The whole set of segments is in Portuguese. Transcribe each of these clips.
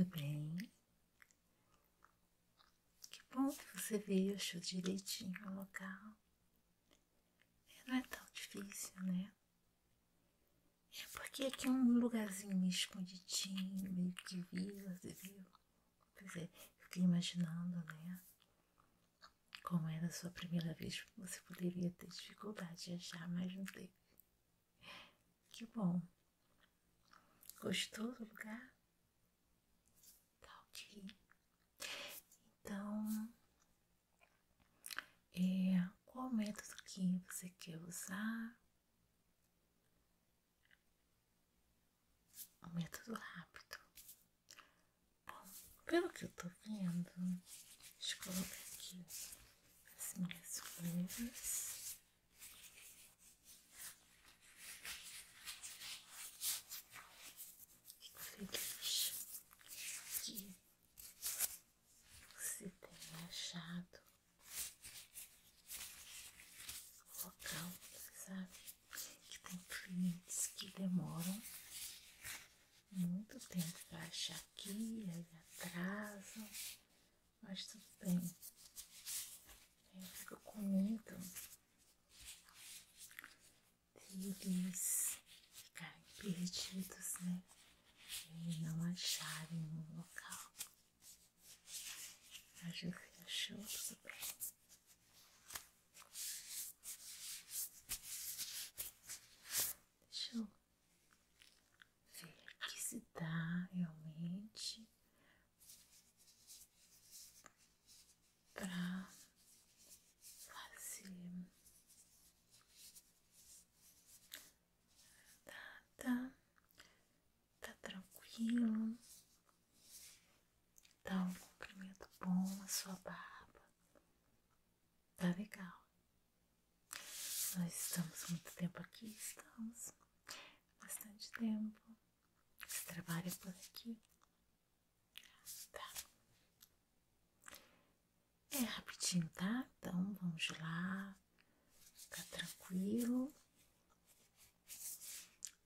Tudo bem? Que bom que você veio, achou direitinho o local. Não é tão difícil, né? É porque aqui é um lugarzinho meio escondidinho, meio que vila, você viu? Pois é, fiquei imaginando, né? Como era a sua primeira vez, você poderia ter dificuldade de achar, mas não teve. Que bom. Gostou do lugar? Então, é, qual método que você quer usar? Um método rápido. Bom, pelo que eu tô vendo, deixa eu colocar aqui as minhas folhas. Fico feliz que você tenha achado o local. Você sabe que tem clientes que demoram muito achar aqui, aí atrasam, mas tudo bem. Eu fico com medo deles ficarem perdidos, né? E não acharem um local. Mas você achou tudo bem. Deixa eu ver aqui se dá realmente para fazer. Tá, tá, tá tranquilo. Tá um comprimento bom a sua barba. Tá legal. Nós estamos muito tempo aqui, estamos bastante tempo. Você trabalha por aqui? Tá. É rapidinho, tá? Então vamos lá. Tá tranquilo.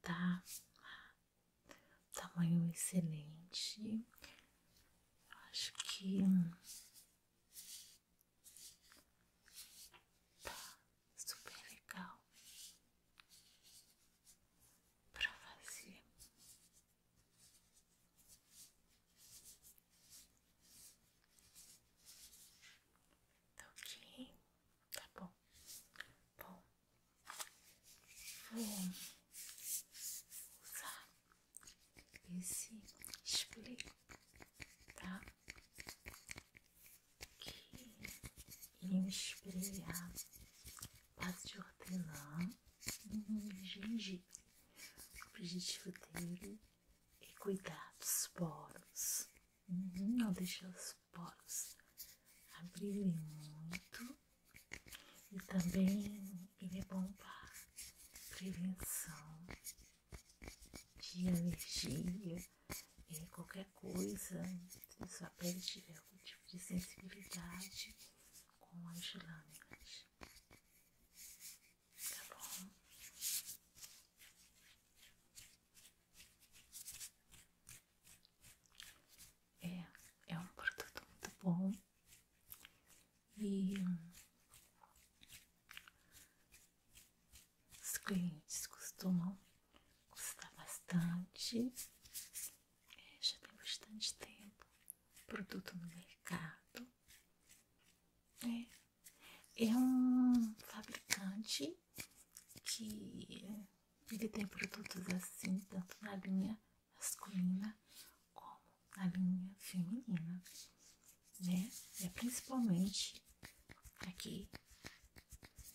Tá. Tamanho excelente. Acho que super legal pra fazer. Tá ok? Tá bom. Bom, vou usar esse spray, tá? Que em esprear base de hortelã O objetivo dele é cuidar dos poros, Uhum, não deixar os poros abrirem muito. E também ele é bom para prevenção de alergia e qualquer coisa, se sua pele tiver algum tipo de sensibilidade com as lâminas. Tá bom? É, é um produto muito bom e os clientes costumam gostar bastante. É, já tem bastante tempo produto no mercado. É, é um fabricante que ele tem produtos assim, tanto na linha masculina como na linha feminina, né? É principalmente aqui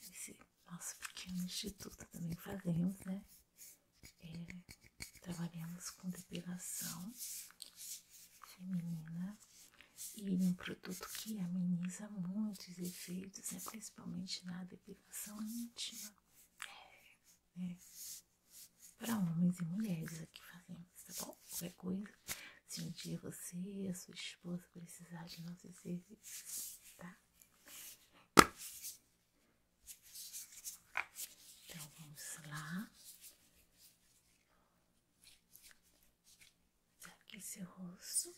nesse nosso pequeno instituto também fazemos, né? É, trabalhamos com depilação feminina e um produto que ameniza muitos efeitos, né? principalmente na depilação íntima. É, é. Para homens e mulheres aqui fazemos, tá bom? Qualquer coisa, se um dia você e a sua esposa precisar de nossos serviços, tá? Então vamos lá. Aqui seu rosto.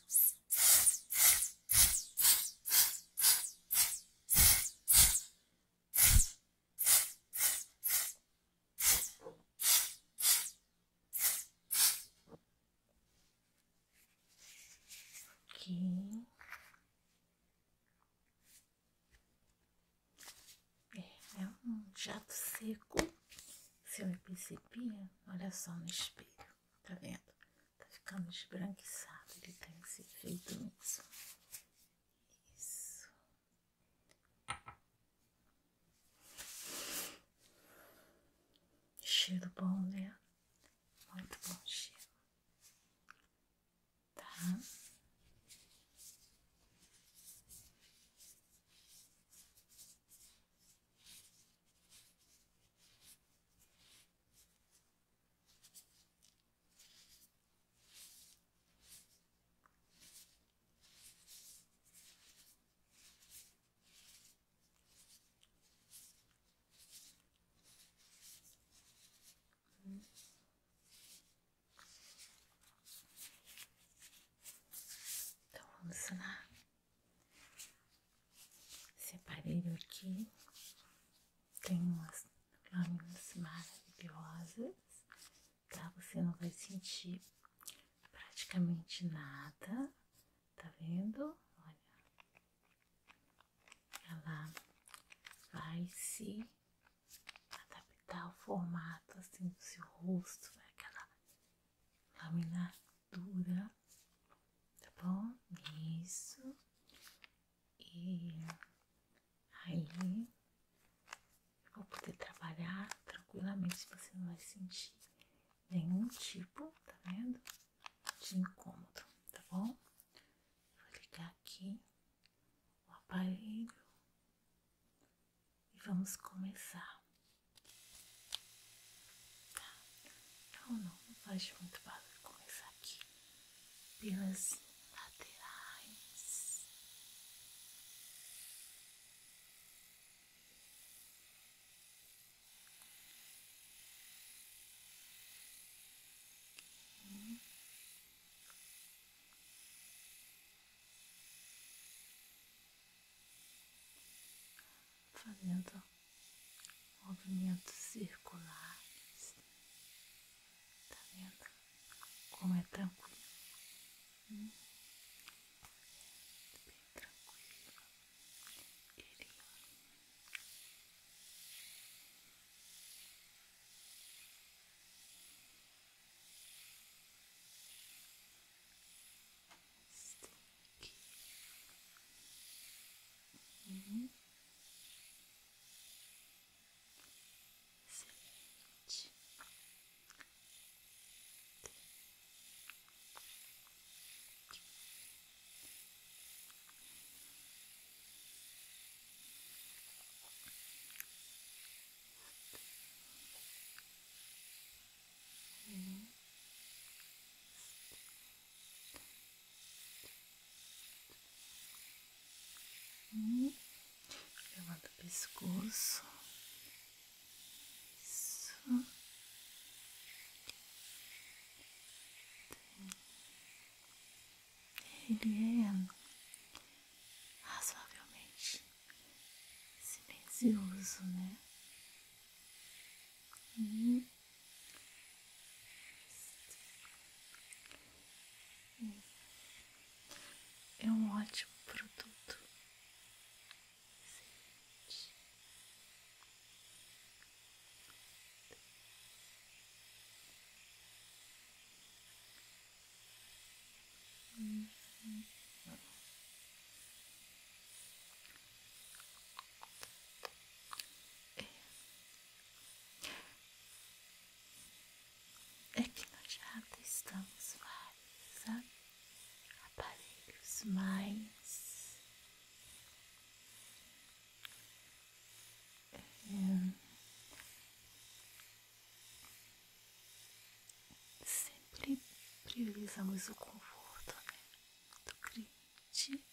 Aqui. É, é um jato seco. Se eu percebia, olha só no espelho, tá vendo? Tá ficando esbranquiçado, ele tem esse efeito mesmo. Isso. Cheiro bom, né? Muito bom cheiro. Tá? Lá. Esse aparelho aqui tem umas lâminas maravilhosas, tá? Você não vai sentir praticamente nada, tá vendo? Olha, ela vai se adaptar ao formato assim do seu rosto, vai aquela lâmina dura, tá bom? Isso. E aí eu vou poder trabalhar tranquilamente, você não vai sentir nenhum tipo, tá vendo? De incômodo, tá bom? Vou ligar aqui o aparelho e vamos começar. Tá? Não, não, não faz muito barulho começar aqui pelas Fazendo movimentos circulares. Tá vendo? Como é tranquilo. Pescoço. Isso. Ele é razoavelmente silencioso, né? Hum. É um ótimo valorizamos o conforto né, do cliente.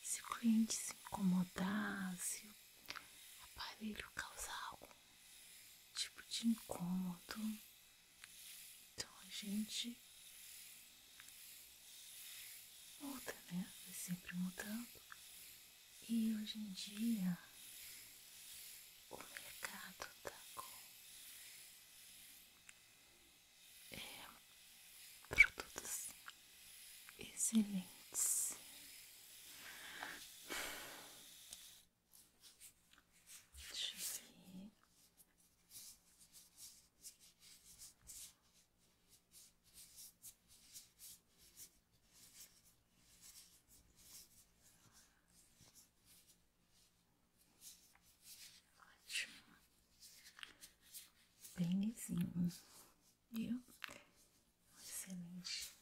Se o cliente se incomodar, se o aparelho causar algum tipo de incômodo, então a gente muda, né? Vai sempre mudando. E hoje em dia Lisinho. Viu? Excelente.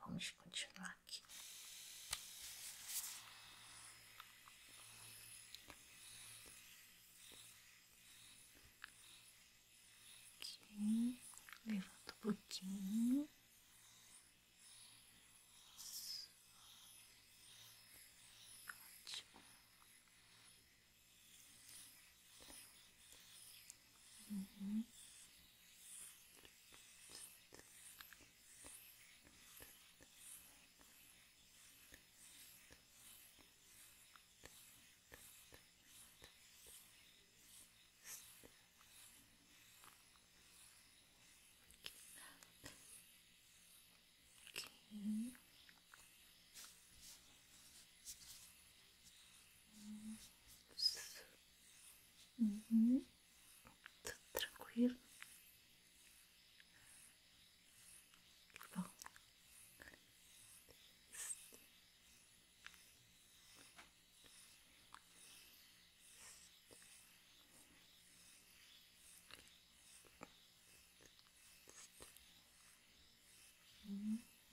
Vamos continuar aqui. Aqui, levanta um pouquinho. Isso. Ótimo. Uhum. Aqui. Isso. Uhum. Tudo tranquilo. Que bom.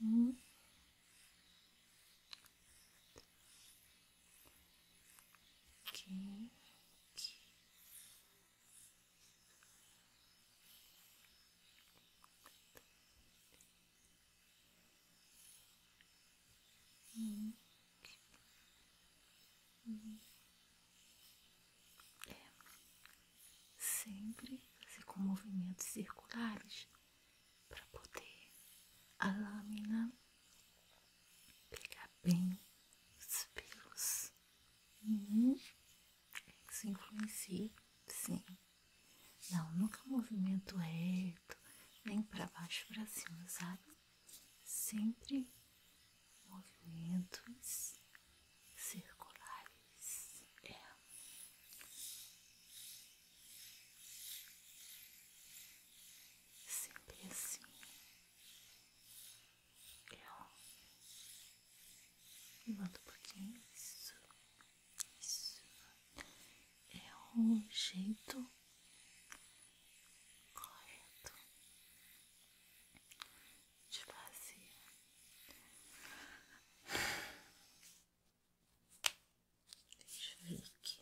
Uhum. Aqui. Hum. Hum. É. Sempre fazer com movimentos circulares para poder a lâmina pegar bem os pelos. Uhum. Isso influencia, sim. Não, nunca movimento reto, nem para baixo para cima, sabe? Sempre movimentos circulares. É. Sempre assim. Eu levanta um pouquinho. Isso. Isso. É o jeito correto de fazer. Deixa eu ver aqui.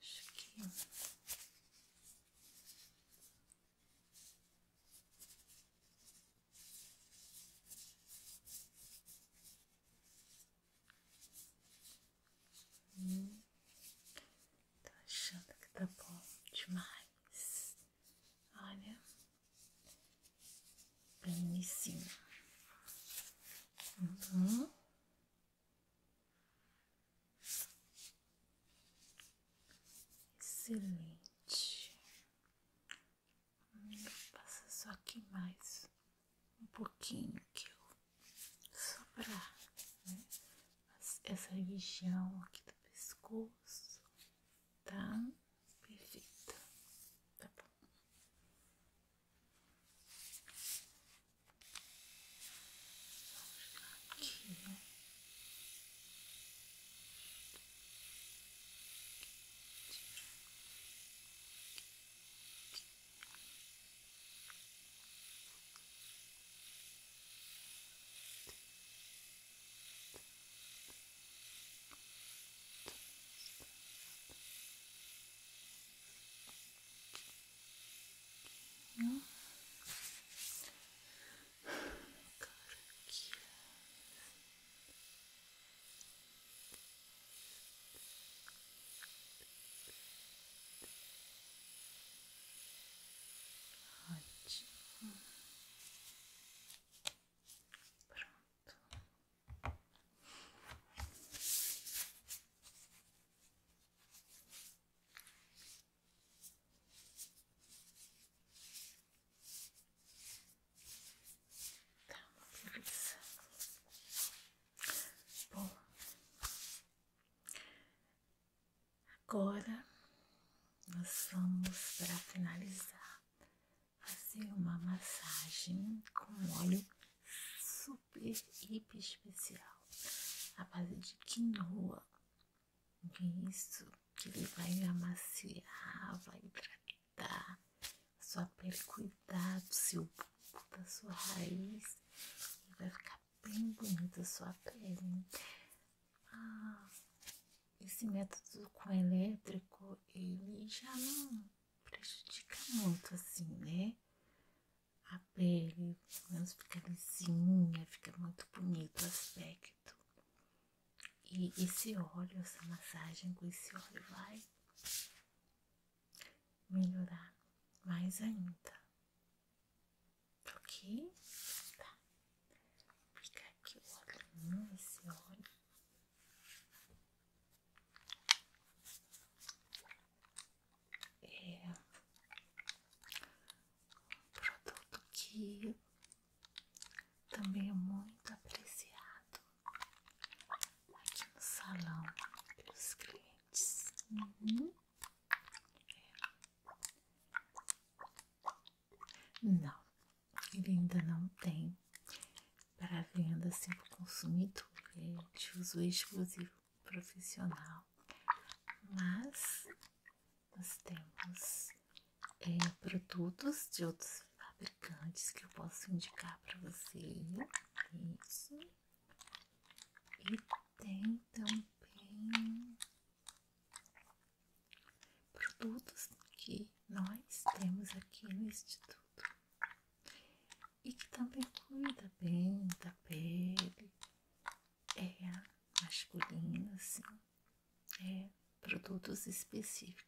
Acho que Hum, tô achando que tá bom demais. Olha, lisinho. Uhum. Excelente. Passa só aqui mais um pouquinho que eu só pra né? Essa região aqui do pescoço tá perfeita. Tá bom. Aqui. Agora nós vamos para finalizar fazer uma massagem com óleo super hiper especial a base de quinoa. Isso que ele vai amaciar, vai hidratar sua pele, cuidar do seu bulbo, da sua raiz e vai ficar bem bonita a sua pele. Ah, esse método com elétrico, ele já não prejudica muito assim, né? A pele, pelo menos fica lisinha, fica muito bonito o aspecto. E esse óleo, essa massagem com esse óleo vai melhorar mais ainda. Ok? Tá. Vou pegar aqui o óleo, esse óleo. É um produto que também é muito apreciado aqui no salão pelos clientes. Uhum. Não, ele ainda não tem para venda assim para o consumidor, é de uso exclusivo profissional. Mas nós temos é, produtos de outros fabricantes que eu posso indicar para você. Isso. E tem também produtos que nós temos aqui no Instituto e que também cuida bem da pele, é masculina, assim, é produtos específicos.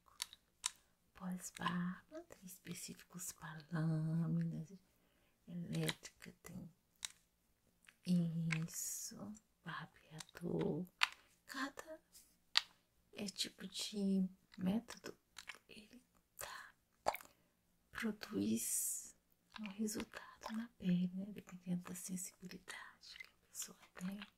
Pós-barba, específicos para lâminas, elétrica, tem isso, barbeador. Cada é tipo de método, ele tá, produz um resultado na pele, né? dependendo da sensibilidade que a pessoa tem.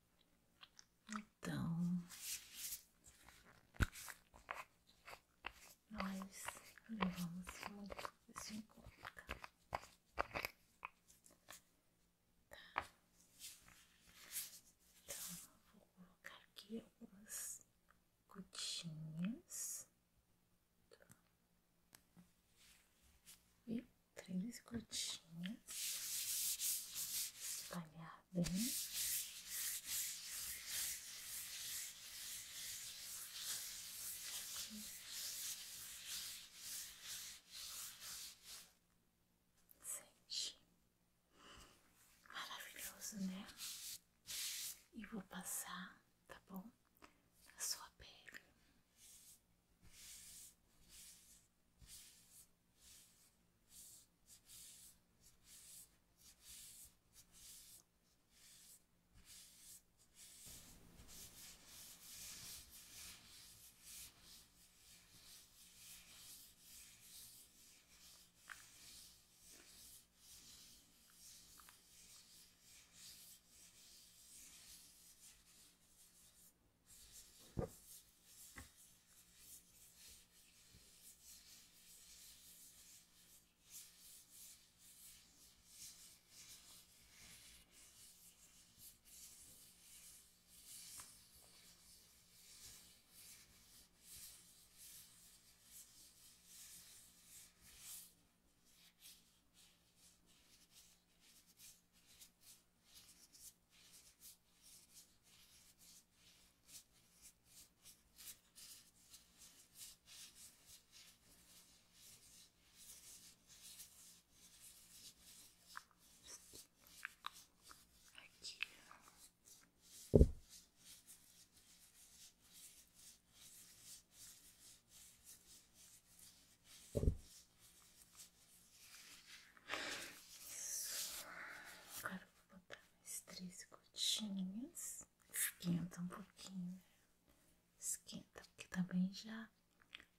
Já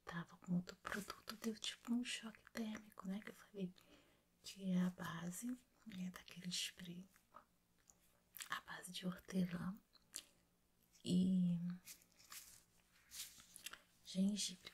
tava com outro produto, deu tipo um choque térmico, né? Que eu falei que é a base né, daquele spray, a base de hortelã. E gengibre,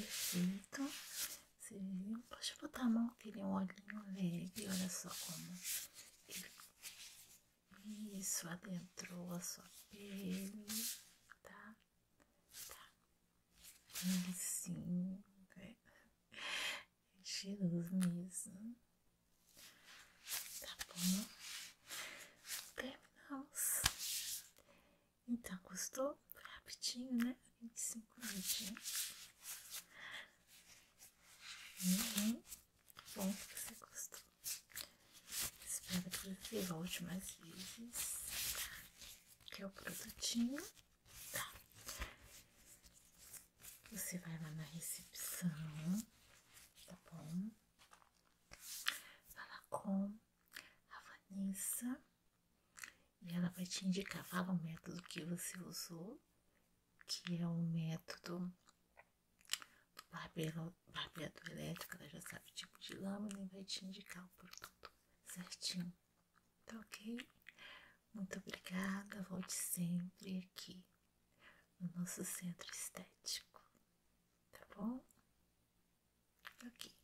perfeito. Você viu? Pode botar a mão, que ele é um olhinho leve. Olha só como ele isso adentrou a sua pele, tá? Tá. Delicinho, é cheiroso mesmo. Tá bom? Terminamos. Então, minutinhos, né? 25 minutinhos. Uhum. Bom que você gostou. Espero que mais vezes. Que é o produtinho. Tá. Você vai lá na recepção, tá bom? Fala com a Vanessa e ela vai te indicar. Fala o método que você usou, que é o método do barbeiro, barbeador elétrico. Ela já sabe o tipo de lâmina e vai te indicar o produto certinho tá ok? Muito obrigada, volte sempre aqui no nosso centro estético, tá bom? Ok.